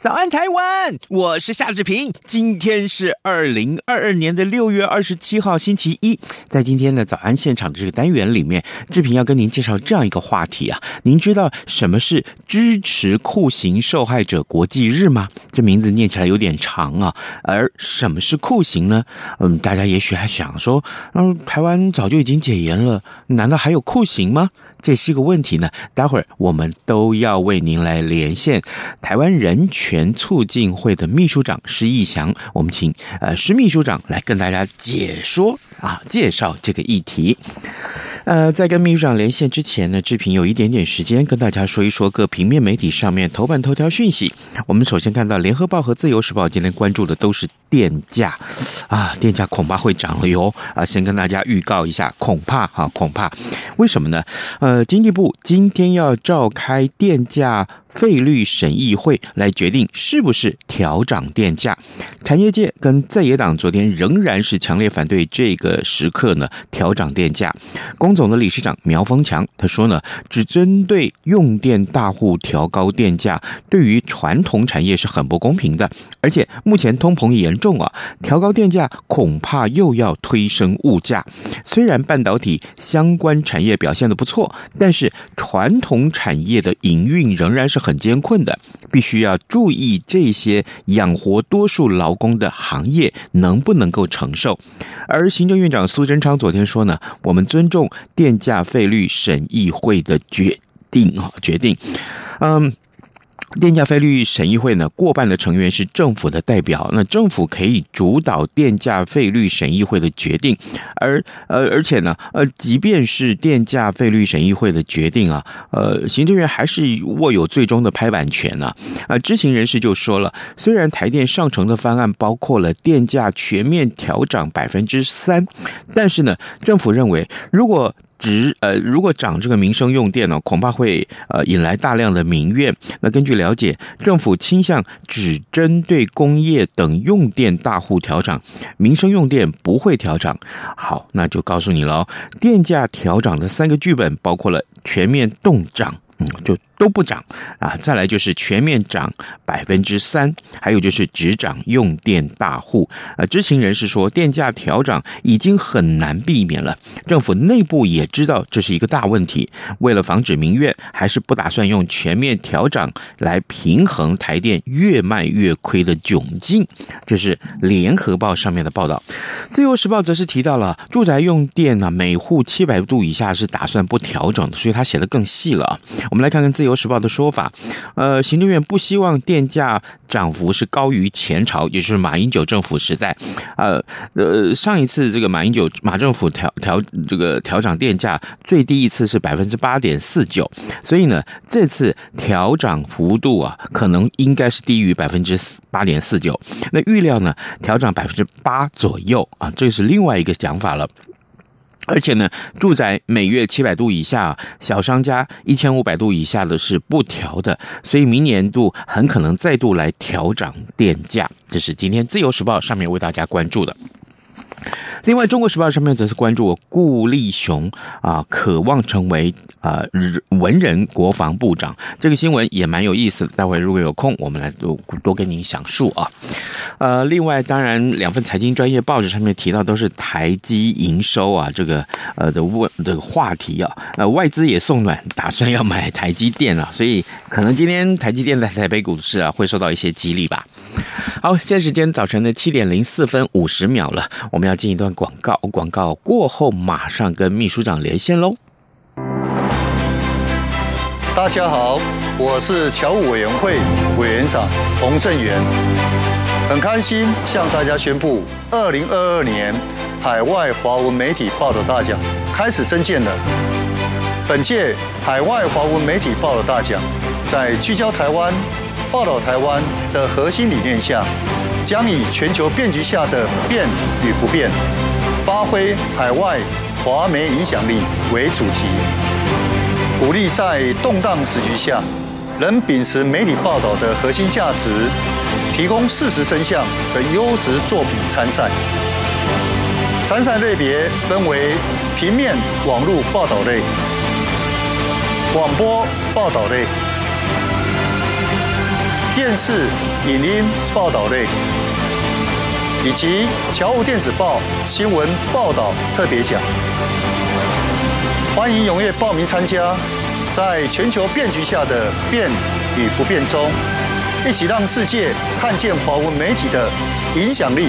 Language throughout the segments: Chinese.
早安，台湾！我是夏志平。今天是二零二二年的六月二十七号，星期一。在今天的早安现场的这个单元里面，志平要跟您介绍这样一个话题啊。您知道什么是支持酷刑受害者国际日吗？这名字念起来有点长啊。而什么是酷刑呢？嗯，大家也许还想说，嗯，台湾早就已经解严了，难道还有酷刑吗？这是一个问题呢，待会儿我们都要为您来连线台湾人权促进会的秘书长施义祥，我们请呃施秘书长来跟大家解说啊，介绍这个议题。呃，在跟秘书长连线之前呢，志平有一点点时间跟大家说一说各平面媒体上面头版头条讯息。我们首先看到《联合报》和《自由时报》今天关注的都是电价啊，电价恐怕会涨了哟啊！先跟大家预告一下，恐怕哈、啊，恐怕，为什么呢？呃，经济部今天要召开电价费率审议会来决定是不是调涨电价。产业界跟在野党昨天仍然是强烈反对这个时刻呢调涨电价。工总的理事长苗方强他说呢，只针对用电大户调高电价，对于传统产业是很不公平的。而且目前通膨严重啊，调高电价恐怕又要推升物价。虽然半导体相关产业表现的不错，但是传统产业的营运仍然是很艰困的，必须要注意这些养活多数劳工的行业能不能够承受。而行政院长苏贞昌昨天说呢，我们尊重。电价费率审议会的决定啊，决定，嗯。电价费率审议会呢，过半的成员是政府的代表，那政府可以主导电价费率审议会的决定，而呃，而且呢，呃，即便是电价费率审议会的决定啊，呃，行政院还是握有最终的拍板权呢。啊，知情人士就说了，虽然台电上呈的方案包括了电价全面调涨百分之三，但是呢，政府认为如果只呃，如果涨这个民生用电呢，恐怕会呃引来大量的民怨。那根据了解，政府倾向只针对工业等用电大户调涨，民生用电不会调涨。好，那就告诉你了，电价调涨的三个剧本包括了全面冻涨。嗯，就都不涨啊！再来就是全面涨百分之三，还有就是只涨用电大户。呃，知情人士说，电价调涨已经很难避免了，政府内部也知道这是一个大问题。为了防止民怨，还是不打算用全面调涨来平衡台电越卖越亏的窘境。这是联合报上面的报道。自由时报则是提到了住宅用电呢，每户七百度以下是打算不调整的，所以他写得更细了。我们来看看《自由时报》的说法，呃，行政院不希望电价涨幅是高于前朝，也就是马英九政府时代，呃呃，上一次这个马英九马政府调调这个调涨电价最低一次是百分之八点四九，所以呢，这次调涨幅度啊，可能应该是低于百分之八点四九，那预料呢，调涨百分之八左右啊，这是另外一个讲法了。而且呢，住宅每月七百度以下，小商家一千五百度以下的是不调的，所以明年度很可能再度来调涨电价。这是今天自由时报上面为大家关注的。另外，《中国时报》上面则是关注我顾立雄啊，渴望成为啊文人国防部长，这个新闻也蛮有意思的。待会如果有空，我们来多多跟您详述啊。呃，另外，当然两份财经专业报纸上面提到都是台积营收啊，这个呃的问这个话题啊，呃外资也送暖，打算要买台积电啊，所以可能今天台积电在台北股市啊会受到一些激励吧。好，现在时间早晨的七点零四分五十秒了，我们要进一段广告，广告过后马上跟秘书长连线喽。大家好，我是侨务委员会委员长洪正元，很开心向大家宣布，二零二二年海外华文媒体报道大奖开始征件了。本届海外华文媒体报道大奖，在聚焦台湾、报道台湾的核心理念下，将以全球变局下的变与不变，发挥海外华媒影响力为主题，鼓励在动荡时局下，仍秉持媒体报道的核心价值，提供事实真相和优质作品参赛。参赛类别分为平面、网络报道类、广播报道类、电视、影音报道类。以及侨务电子报新闻报道特别奖，欢迎踊跃报名参加，在全球变局下的变与不变中，一起让世界看见华文媒体的影响力。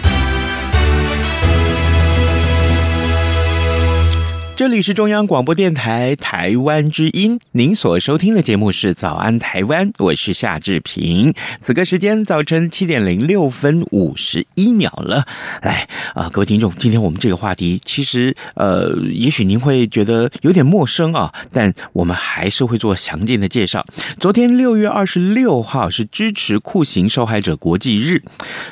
这里是中央广播电台台湾之音，您所收听的节目是《早安台湾》，我是夏志平。此刻时间早晨七点零六分五十一秒了。来啊，各位听众，今天我们这个话题，其实呃，也许您会觉得有点陌生啊，但我们还是会做详尽的介绍。昨天六月二十六号是支持酷刑受害者国际日。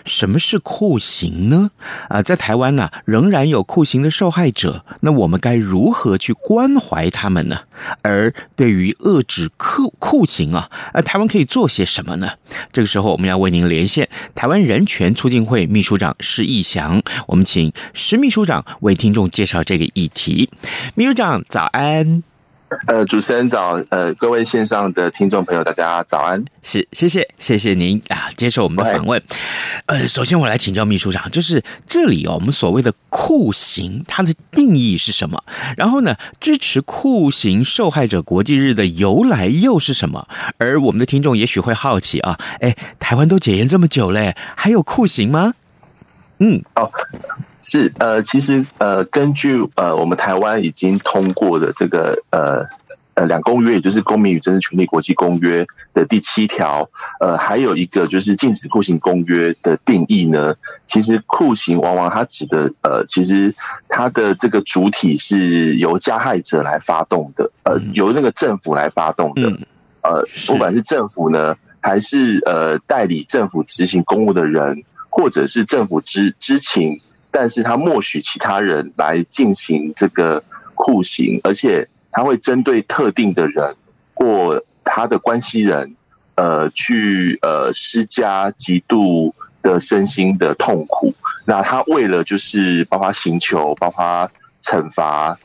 什么是酷刑呢？啊，在台湾呢、仍然有酷刑的受害者，那我们该如如何去关怀他们呢？而对于遏制酷酷刑啊，呃，台湾可以做些什么呢？这个时候，我们要为您连线台湾人权促进会秘书长施义祥，我们请施秘书长为听众介绍这个议题。秘书长，早安。呃，主持人早，呃，各位线上的听众朋友，大家早安。是，谢谢，谢谢您啊，接受我们的访问。呃，首先我来请教秘书长，就是这里哦，我们所谓的酷刑，它的定义是什么？然后呢，支持酷刑受害者国际日的由来又是什么？而我们的听众也许会好奇啊，哎，台湾都解严这么久嘞，还有酷刑吗？嗯，哦。是呃，其实呃，根据呃，我们台湾已经通过的这个呃呃两公约，也就是《公民与政治权利国际公约》的第七条，呃，还有一个就是《禁止酷刑公约》的定义呢。其实酷刑往往它指的呃，其实它的这个主体是由加害者来发动的，呃，由那个政府来发动的，呃，不管是政府呢，还是呃代理政府执行公务的人，或者是政府知知情。但是他默许其他人来进行这个酷刑，而且他会针对特定的人或他的关系人，呃，去呃施加极度的身心的痛苦。那他为了就是包括刑求、包括惩罚、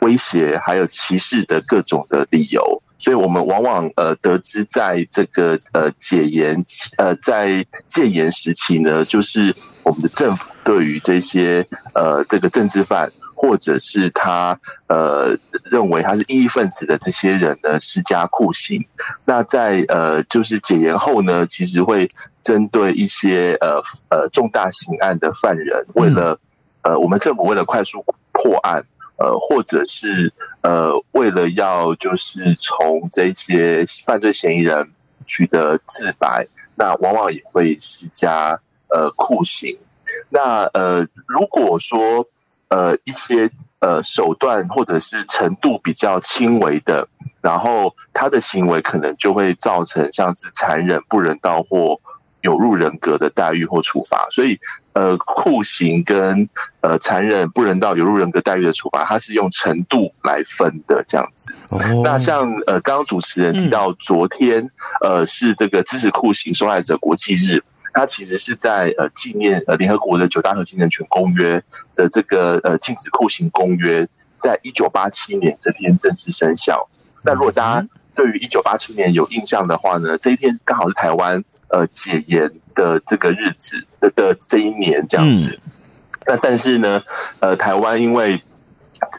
威胁，还有歧视的各种的理由。所以我们往往呃得知，在这个呃解严呃在戒严时期呢，就是我们的政府对于这些呃这个政治犯，或者是他呃认为他是异议分子的这些人呢，施加酷刑。那在呃就是解严后呢，其实会针对一些呃呃重大刑案的犯人，为了呃我们政府为了快速破案。呃，或者是呃，为了要就是从这些犯罪嫌疑人取得自白，那往往也会施加呃酷刑。那呃，如果说呃一些呃手段或者是程度比较轻微的，然后他的行为可能就会造成像是残忍、不人道或。有入人格的待遇或处罚，所以呃，酷刑跟呃残忍、不人道、有入人格待遇的处罚，它是用程度来分的这样子。Oh. 那像呃，刚刚主持人提到，昨天呃是这个支持酷刑受害者国际日，它其实是在呃纪念呃联合国的九大核心人权公约的这个呃禁止酷刑公约，在一九八七年这天正式生效。那如果大家对于一九八七年有印象的话呢，这一天刚好是台湾。呃，戒严的这个日子的的这一年这样子。嗯、那但是呢，呃，台湾因为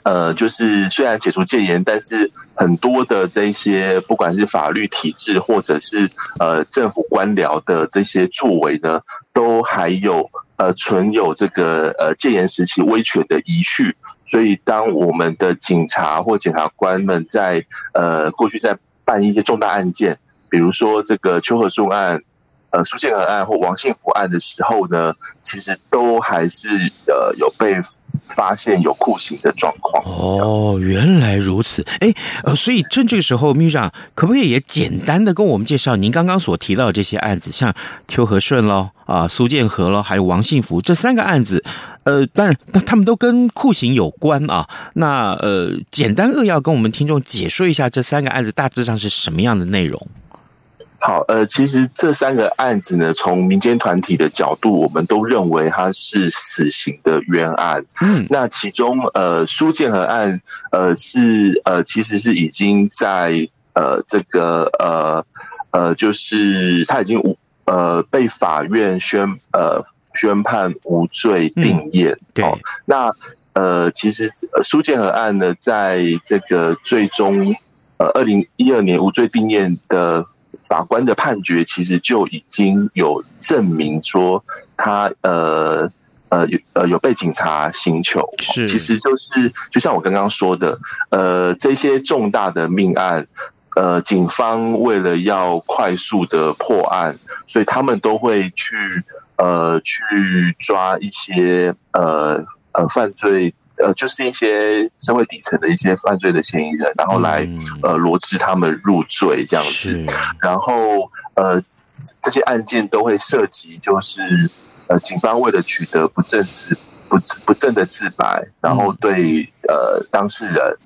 呃，就是虽然解除戒严，但是很多的这些不管是法律体制或者是呃政府官僚的这些作为呢，都还有呃存有这个呃戒严时期威权的遗绪。所以，当我们的警察或检察官们在呃过去在办一些重大案件，比如说这个邱和顺案、呃苏建和案或王信福案的时候呢，其实都还是呃有被发现有酷刑的状况。哦，原来如此。哎，呃，所以趁这个时候，秘书长可不可以也简单的跟我们介绍您刚刚所提到的这些案子，像邱和顺喽？啊，苏建和了，还有王信福这三个案子，呃，当然，他们都跟酷刑有关啊。那呃，简单扼要跟我们听众解说一下这三个案子大致上是什么样的内容？好，呃，其实这三个案子呢，从民间团体的角度，我们都认为它是死刑的冤案。嗯，那其中呃，苏建和案，呃，是呃，其实是已经在呃这个呃呃，就是他已经无。呃，被法院宣呃宣判无罪定谳。嗯、对，哦、那呃，其实苏建和案呢，在这个最终呃二零一二年无罪定谳的法官的判决，其实就已经有证明说他呃呃有呃有被警察刑求。是，其实就是就像我刚刚说的，呃，这些重大的命案。呃，警方为了要快速的破案，所以他们都会去呃去抓一些呃呃犯罪呃就是一些社会底层的一些犯罪的嫌疑人，然后来呃罗织他们入罪这样子。然后呃这些案件都会涉及，就是呃警方为了取得不正直不不正的自白，然后对呃当事人。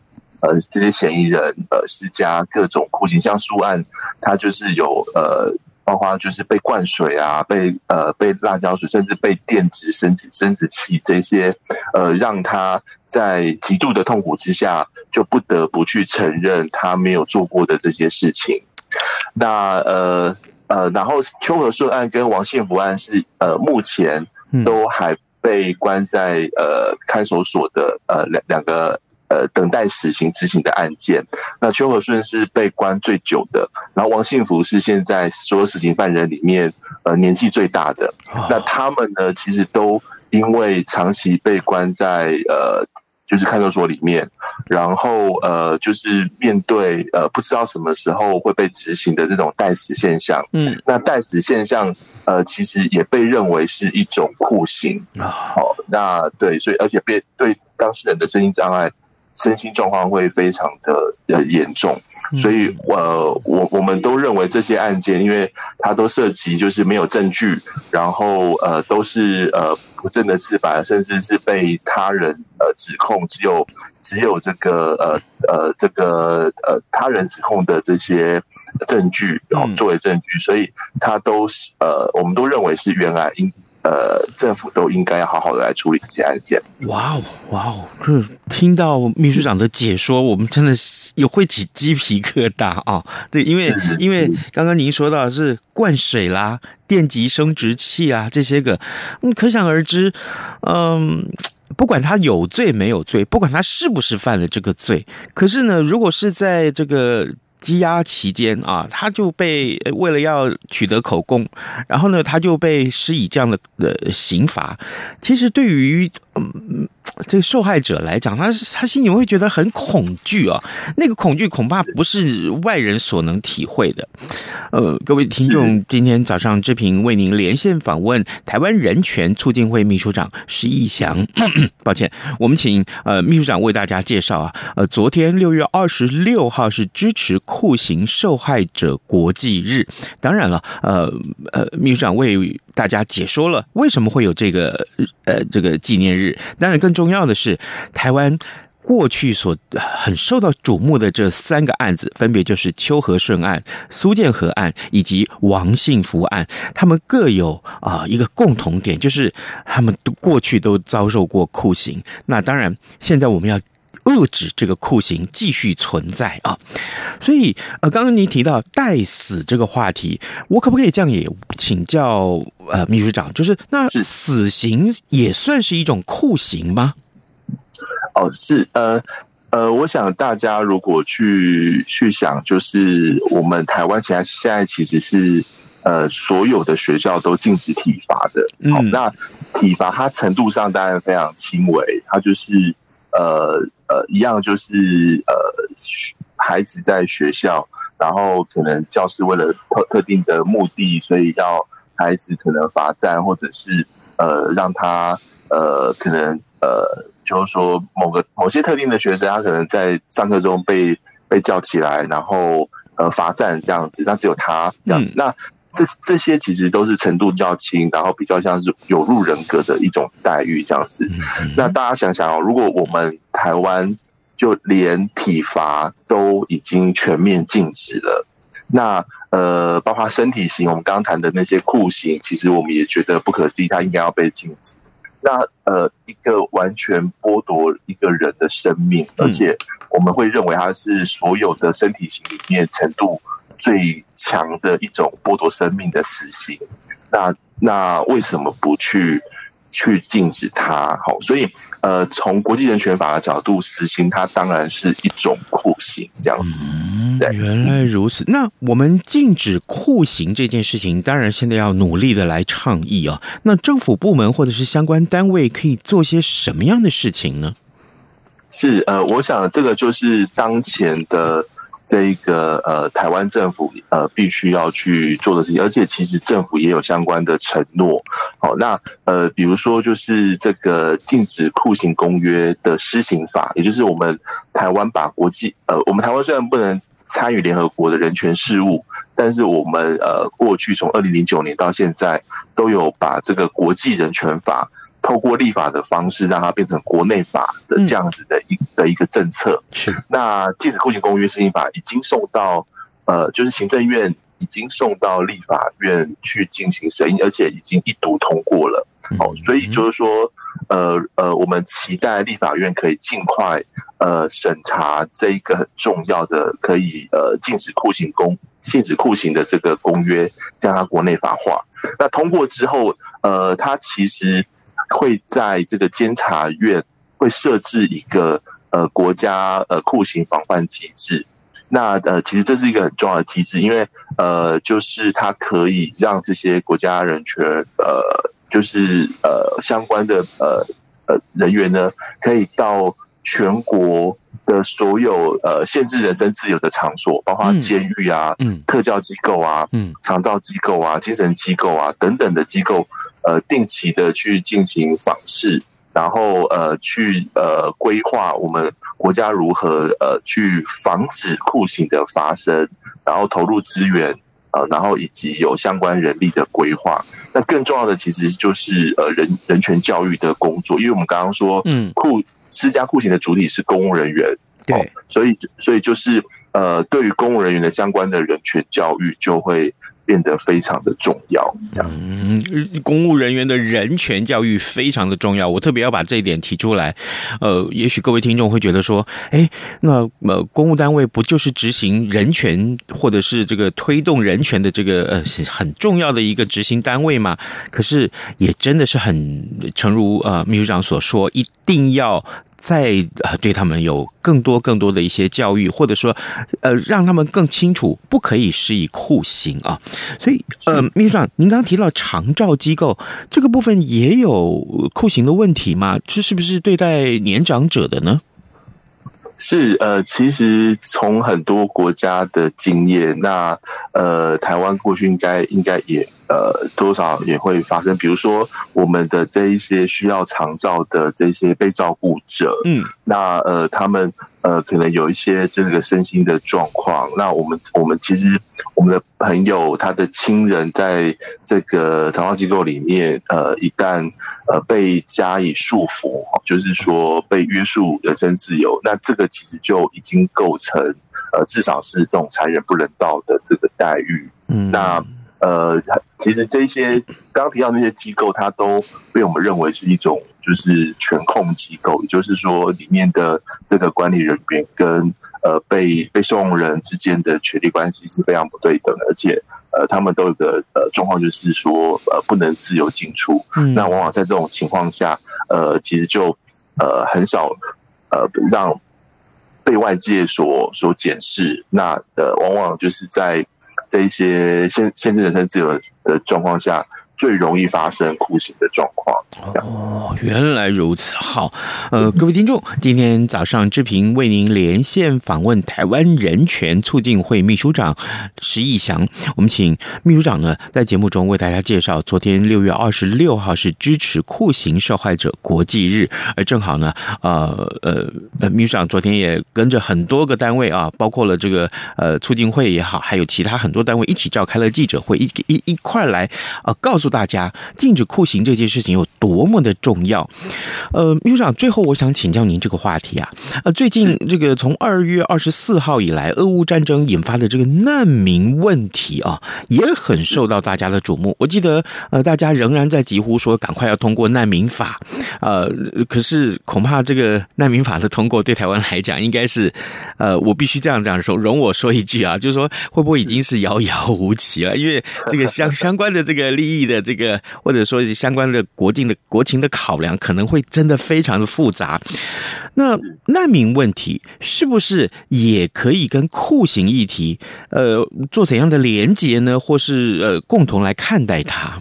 呃，这些嫌疑人呃施加各种酷刑，像苏案，他就是有呃，包括就是被灌水啊，被呃被辣椒水，甚至被电击生殖生殖器这些，呃，让他在极度的痛苦之下，就不得不去承认他没有做过的这些事情。那呃呃，然后邱和顺案跟王信福案是呃目前都还被关在呃看守所的呃两两个。呃，等待死刑执行的案件，那邱和顺是被关最久的，然后王信福是现在所有死刑犯人里面呃年纪最大的。那他们呢，其实都因为长期被关在呃就是看守所里面，然后呃就是面对呃不知道什么时候会被执行的这种待死现象。嗯，那待死现象呃其实也被认为是一种酷刑啊。好，那对，所以而且被对当事人的身心障碍。身心状况会非常的呃严重，所以呃我我们都认为这些案件，因为它都涉及就是没有证据，然后呃都是呃不正的自白，甚至是被他人呃指控，只有只有这个呃呃这个呃他人指控的这些证据，然后作为证据，所以他都是呃我们都认为是冤案。因呃，政府都应该要好好的来处理这些案件。哇哦，哇哦，这听到秘书长的解说，我们真的是有会起鸡皮疙瘩啊！对，因为因为刚刚您说到的是灌水啦、电极生殖器啊这些个，嗯，可想而知，嗯，不管他有罪没有罪，不管他是不是犯了这个罪，可是呢，如果是在这个。羁押期间啊，他就被为了要取得口供，然后呢，他就被施以这样的呃刑罚。其实对于嗯。这个受害者来讲，他他心里会觉得很恐惧啊，那个恐惧恐怕不是外人所能体会的。呃，各位听众，今天早上志平为您连线访问台湾人权促进会秘书长施逸翔。抱歉，我们请呃秘书长为大家介绍啊。呃，昨天六月二十六号是支持酷刑受害者国际日，当然了，呃呃，秘书长为大家解说了为什么会有这个呃这个纪念日，当然更重要的是，台湾过去所很受到瞩目的这三个案子，分别就是秋和顺案、苏建和案以及王信福案，他们各有啊一个共同点，就是他们都过去都遭受过酷刑。那当然，现在我们要。遏制这个酷刑继续存在啊。所以呃，刚刚您提到待死这个话题，我可不可以这样也请教呃秘书长，就是那死刑也算是一种酷刑吗？哦，是呃。呃，我想大家如果去去想，就是我们台湾现在现在其实是呃所有的学校都禁止体罚的。好、嗯，那体罚它程度上当然非常轻微，它就是呃呃一样就是呃孩子在学校，然后可能教师为了特特定的目的，所以要孩子可能罚站，或者是呃让他呃可能呃。就是说，某个某些特定的学生，他可能在上课中被被叫起来，然后呃罚站这样子，那只有他这样子。嗯、那这这些其实都是程度较轻，然后比较像是有入人格的一种待遇这样子。嗯、那大家想想哦，如果我们台湾就连体罚都已经全面禁止了，那呃，包括身体型，我们刚刚谈的那些酷刑，其实我们也觉得不可思议，它应该要被禁止。那呃，一个完全剥夺一个人的生命，而且我们会认为它是所有的身体型里面程度最强的一种剥夺生命的死刑。那那为什么不去？去禁止它，好，所以呃，从国际人权法的角度，死刑它当然是一种酷刑，这样子。嗯，原来如此。那我们禁止酷刑这件事情，当然现在要努力的来倡议啊。那政府部门或者是相关单位可以做些什么样的事情呢？是呃，我想这个就是当前的。这一个呃，台湾政府呃，必须要去做的事情，而且其实政府也有相关的承诺。好，那呃，比如说就是这个禁止酷刑公约的施行法，也就是我们台湾把国际呃，我们台湾虽然不能参与联合国的人权事务，但是我们呃，过去从二零零九年到现在，都有把这个国际人权法。透过立法的方式，让它变成国内法的这样子的一的一个政策。是，那禁止酷刑公约施行法已经送到呃，就是行政院已经送到立法院去进行审议，而且已经一读通过了。哦，所以就是说，呃呃，我们期待立法院可以尽快呃审查这一个很重要的可以呃禁止酷刑公禁止酷刑的这个公约，将它国内法化。那通过之后，呃，它其实。会在这个监察院会设置一个呃国家呃酷刑防范机制，那呃其实这是一个很重要的机制，因为呃就是它可以让这些国家人权呃就是呃相关的呃呃人员呢，可以到全国的所有呃限制人身自由的场所，包括监狱啊、嗯、特教机构啊、嗯、长照机构啊、精神机构啊等等的机构。呃，定期的去进行访视，然后呃，去呃规划我们国家如何呃去防止酷刑的发生，然后投入资源呃，然后以及有相关人力的规划。那更重要的其实就是呃人人权教育的工作，因为我们刚刚说，嗯，酷施加酷刑的主体是公务人员，对，哦，所以所以就是呃，对于公务人员的相关的人权教育就会。变得非常的重要，这样。嗯，公务人员的人权教育非常的重要，我特别要把这一点提出来。呃，也许各位听众会觉得说，哎，那呃，公务单位不就是执行人权或者是这个推动人权的这个呃很重要的一个执行单位吗？可是也真的是很，诚如呃秘书长所说，一定要。在呃，对他们有更多更多的一些教育，或者说，呃，让他们更清楚不可以施以酷刑啊。所以，呃，秘书长，您刚刚提到长照机构这个部分也有酷刑的问题吗？这是不是对待年长者的呢？是呃，其实从很多国家的经验，那呃，台湾过去应该应该也。呃，多少也会发生，比如说我们的这一些需要长照的这些被照顾者，嗯，那呃，他们呃，可能有一些这个身心的状况，那我们我们其实我们的朋友他的亲人在这个长照机构里面，呃，一旦呃被加以束缚，就是说被约束人身自由，那这个其实就已经构成呃，至少是这种残忍不人道的这个待遇，嗯，那。呃，其实这些刚刚提到那些机构，它都被我们认为是一种就是权控机构，也就是说里面的这个管理人员跟呃被被受用人之间的权利关系是非常不对等的，而且呃他们都有个呃状况，就是说呃不能自由进出。嗯，那往往在这种情况下，呃，其实就呃很少呃让被外界所所检视。那呃，往往就是在。在一些限限制人身自由的状况下，最容易发生酷刑的状况。哦，原来如此。好，呃，各位听众，今天早上志平为您连线访问台湾人权促进会秘书长石义祥。我们请秘书长呢在节目中为大家介绍，昨天六月二十六号是支持酷刑受害者国际日，而正好呢，呃呃呃，秘书长昨天也跟着很多个单位啊，包括了这个呃促进会也好，还有其他很多单位一起召开了记者会，一一一块来啊、呃，告诉大家禁止酷刑这件事情有多。么的重要，呃，秘书长，最后我想请教您这个话题啊，呃，最近这个从二月二十四号以来，俄乌战争引发的这个难民问题啊，也很受到大家的瞩目。我记得，呃，大家仍然在疾呼说，赶快要通过难民法，呃，可是恐怕这个难民法的通过对台湾来讲，应该是，呃，我必须这样这样说，容我说一句啊，就是说，会不会已经是遥遥无期了？因为这个相相关的这个利益的这个，或者说相关的国境的。国情的考量可能会真的非常的复杂。那难民问题是不是也可以跟酷刑议题呃做怎样的连接呢？或是呃共同来看待它？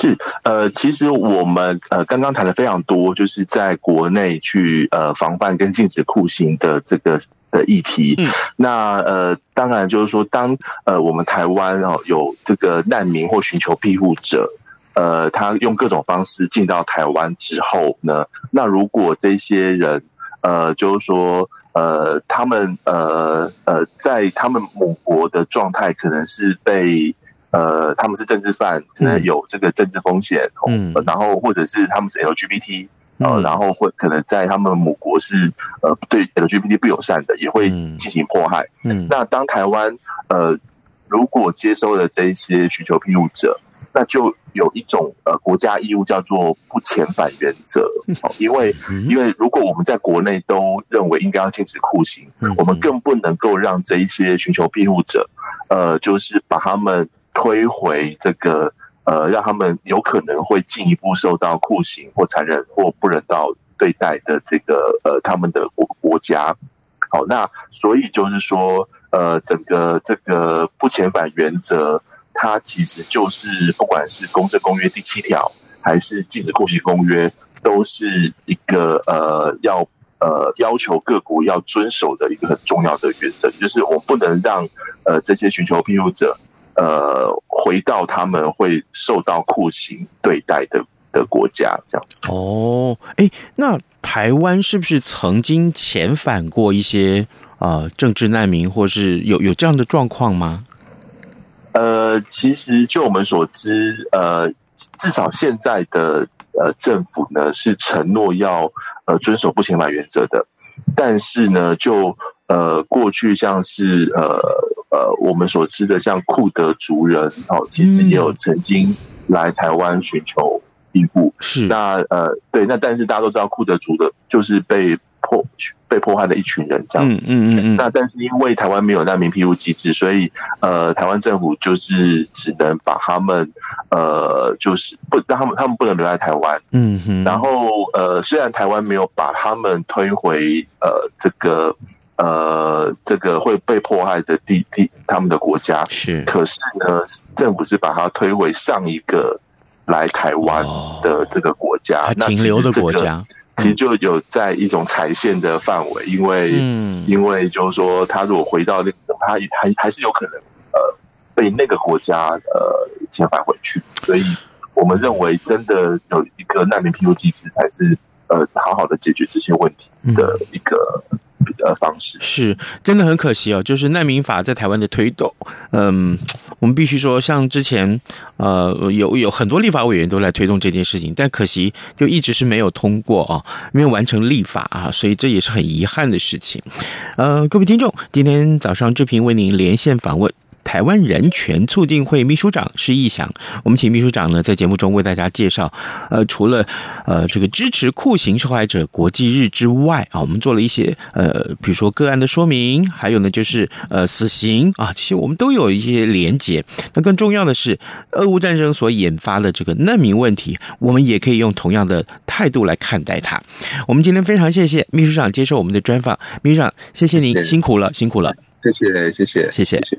是呃，其实我们呃刚刚谈的非常多，就是在国内去呃防范跟禁止酷刑的这个的议题。嗯，那呃当然就是说，当呃我们台湾哦有这个难民或寻求庇护者。呃，他用各种方式进到台湾之后呢，那如果这些人，呃，就是说，呃，他们，呃，呃，在他们母国的状态可能是被，呃，他们是政治犯，可能有这个政治风险，嗯，然后或者是他们是 LGBT，呃，然后会可能在他们母国是，呃，对 LGBT 不友善的，也会进行迫害。嗯，那当台湾，呃，如果接收了这一些寻求庇护者，那就有一种呃国家义务叫做不遣返原则，因为因为如果我们在国内都认为应该要禁止酷刑，我们更不能够让这一些寻求庇护者，呃，就是把他们推回这个呃，让他们有可能会进一步受到酷刑或残忍或不人道对待的这个呃他们的国国家。好，那所以就是说，呃，整个这个不遣返原则。它其实就是，不管是《公正公约》第七条，还是《禁止酷刑公约》，都是一个呃，要呃要求各国要遵守的一个很重要的原则，就是我不能让呃这些寻求庇护者呃回到他们会受到酷刑对待的的国家，这样子。哦，哎，那台湾是不是曾经遣返过一些啊、呃、政治难民，或是有有这样的状况吗？呃，其实就我们所知，呃，至少现在的呃政府呢是承诺要呃遵守不遣返原则的，但是呢，就呃过去像是呃呃我们所知的像库德族人哦，其实也有曾经来台湾寻求庇护，是那呃对，那但是大家都知道库德族的就是被。迫被迫害的一群人这样子，嗯嗯嗯。那但是因为台湾没有难民庇护机制，所以呃，台湾政府就是只能把他们呃，就是不让他们他们不能留在台湾，嗯哼。然后呃，虽然台湾没有把他们推回呃这个呃这个会被迫害的地地他们的国家，是，可是呢，政府是把它推回上一个来台湾的这个国家，哦、停留的国家。其实就有在一种踩线的范围，因为，嗯，因为就是说，他如果回到那个，他还还是有可能，呃，被那个国家呃遣返回去。所以我们认为，真的有一个难民庇护机制，才是呃好好的解决这些问题的一个。的，方式是真的很可惜哦。就是难民法在台湾的推动，嗯，我们必须说，像之前呃，有有很多立法委员都来推动这件事情，但可惜就一直是没有通过啊，没有完成立法啊，所以这也是很遗憾的事情。呃，各位听众，今天早上志平为您连线访问。台湾人权促进会秘书长施逸翔。我们请秘书长呢在节目中为大家介绍，呃，除了呃这个支持酷刑受害者国际日之外啊，我们做了一些呃，比如说个案的说明，还有呢就是呃死刑啊，这些我们都有一些连结。那更重要的是，俄乌战争所引发的这个难民问题，我们也可以用同样的态度来看待它。我们今天非常谢谢秘书长接受我们的专访，秘书长，谢谢您，辛苦了，辛苦了，谢谢，谢谢，谢谢，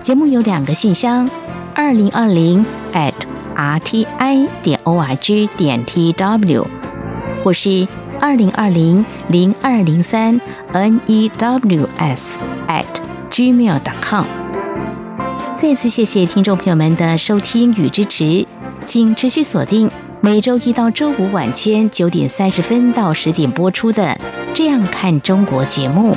节目有两个信箱：二零二零 at rti 点 org 点 tw，或是二零二零零二零三 news at gmail dot com。再次谢谢听众朋友们的收听与支持，请持续锁定。每周一到周五晚间九点三十分到十点播出的《这样看中国》节目。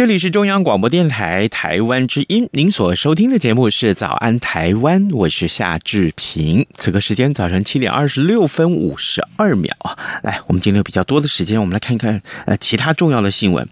这里是中央广播电台台湾之音，您所收听的节目是《早安台湾》，我是夏志平。此刻时间早晨七点二十六分五十二秒。来，我们今天有比较多的时间，我们来看看呃其他重要的新闻。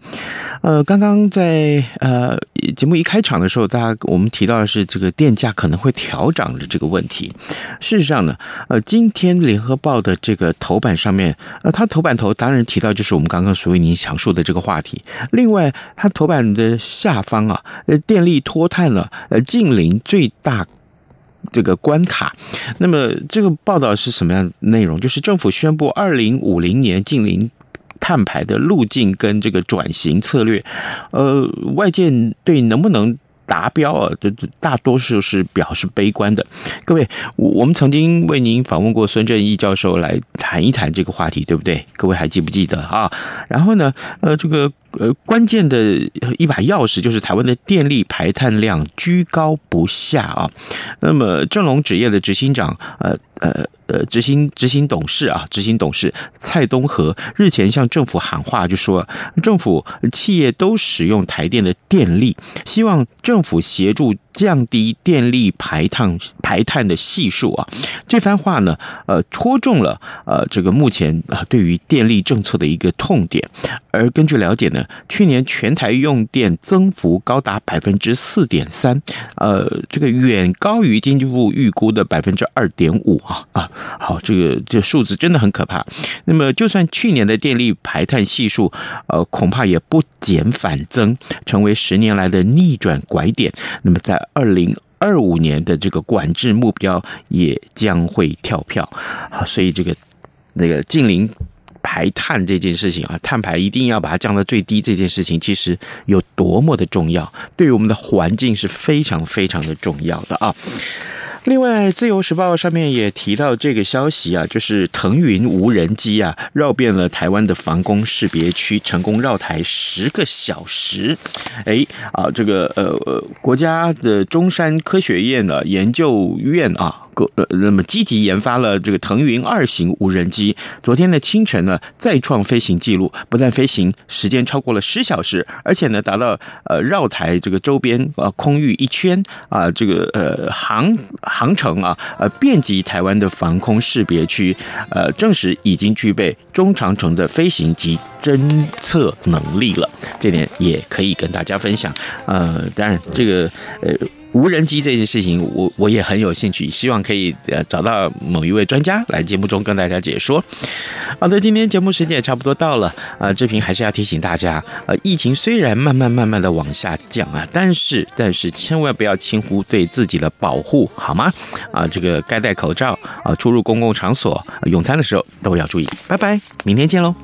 呃，刚刚在呃节目一开场的时候，大家我们提到的是这个电价可能会调涨的这个问题。事实上呢，呃，今天联合报的这个头版上面，呃，它头版头当然提到就是我们刚刚所为您详述的这个话题。另外，它头版的下方啊，呃，电力脱碳了，呃，近邻最大这个关卡。那么这个报道是什么样的内容？就是政府宣布二零五零年近零碳排的路径跟这个转型策略。呃，外界对能不能达标啊，这这大多数是表示悲观的。各位，我们曾经为您访问过孙正义教授来谈一谈这个话题，对不对？各位还记不记得啊？然后呢，呃，这个。呃，关键的一把钥匙就是台湾的电力排碳量居高不下啊。那么，正隆纸业的执行长，呃呃呃，执行执行董事啊，执行董事蔡东和日前向政府喊话，就说政府企业都使用台电的电力，希望政府协助降低电力排碳排碳的系数啊。这番话呢，呃，戳中了呃这个目前啊对于电力政策的一个痛点。而根据了解呢。去年全台用电增幅高达百分之四点三，呃，这个远高于经济部预估的百分之二点五啊啊！好，这个这数字真的很可怕。那么，就算去年的电力排碳系数，呃，恐怕也不减反增，成为十年来的逆转拐点。那么，在二零二五年的这个管制目标也将会跳票。好，所以这个那个近邻。排碳这件事情啊，碳排一定要把它降到最低。这件事情其实有多么的重要，对于我们的环境是非常非常的重要的啊。另外，《自由时报》上面也提到这个消息啊，就是腾云无人机啊，绕遍了台湾的防空识别区，成功绕台十个小时。哎啊，这个呃，国家的中山科学院的研究院啊。呃，那么积极研发了这个腾云二型无人机，昨天的清晨呢再创飞行记录，不但飞行时间超过了十小时，而且呢达到呃绕台这个周边啊空域一圈啊这个呃航航程啊呃遍及台湾的防空识别区，呃证实已经具备中长程的飞行及侦测能力了，这点也可以跟大家分享。呃，当然这个呃。无人机这件事情，我我也很有兴趣，希望可以呃找到某一位专家来节目中跟大家解说。好的，今天节目时间也差不多到了啊，志平还是要提醒大家，呃，疫情虽然慢慢慢慢的往下降啊，但是但是千万不要轻忽对自己的保护，好吗？啊，这个该戴口罩啊，出入公共场所、用餐的时候都要注意。拜拜，明天见喽。